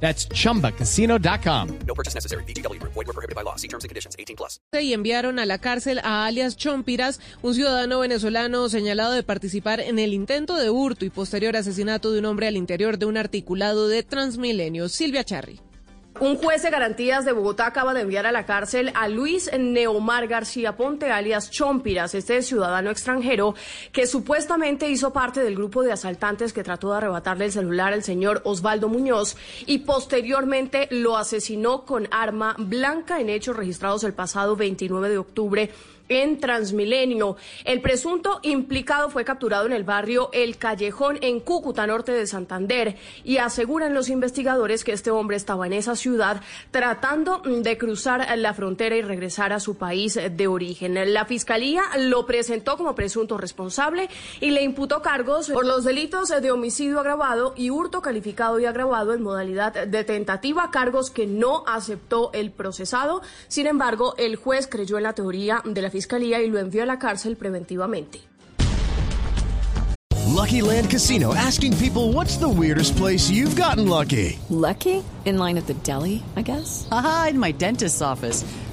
That's chumbacasino.com. No purchase necessary. BGW. Void were prohibited by law. See terms and conditions. 18 plus. y enviaron a la cárcel a alias Chompiras, un ciudadano venezolano señalado de participar en el intento de hurto y posterior asesinato de un hombre al interior de un articulado de Transmilenio. Silvia Charri. Un juez de garantías de Bogotá acaba de enviar a la cárcel a Luis Neomar García Ponte, alias Chompiras, este ciudadano extranjero que supuestamente hizo parte del grupo de asaltantes que trató de arrebatarle el celular al señor Osvaldo Muñoz y posteriormente lo asesinó con arma blanca en hechos registrados el pasado 29 de octubre en Transmilenio. El presunto implicado fue capturado en el barrio El Callejón en Cúcuta, norte de Santander, y aseguran los investigadores que este hombre estaba en esa ciudad tratando de cruzar la frontera y regresar a su país de origen. La fiscalía lo presentó como presunto responsable y le imputó cargos por los delitos de homicidio agravado y hurto calificado y agravado en modalidad de tentativa, cargos que no aceptó el procesado. Sin embargo, el juez creyó en la teoría de la fiscalía y lo envió a la cárcel preventivamente. Lucky Land Casino asking people what's the weirdest place you've gotten lucky? Lucky? In line at the deli, I guess? Aha, in my dentist's office.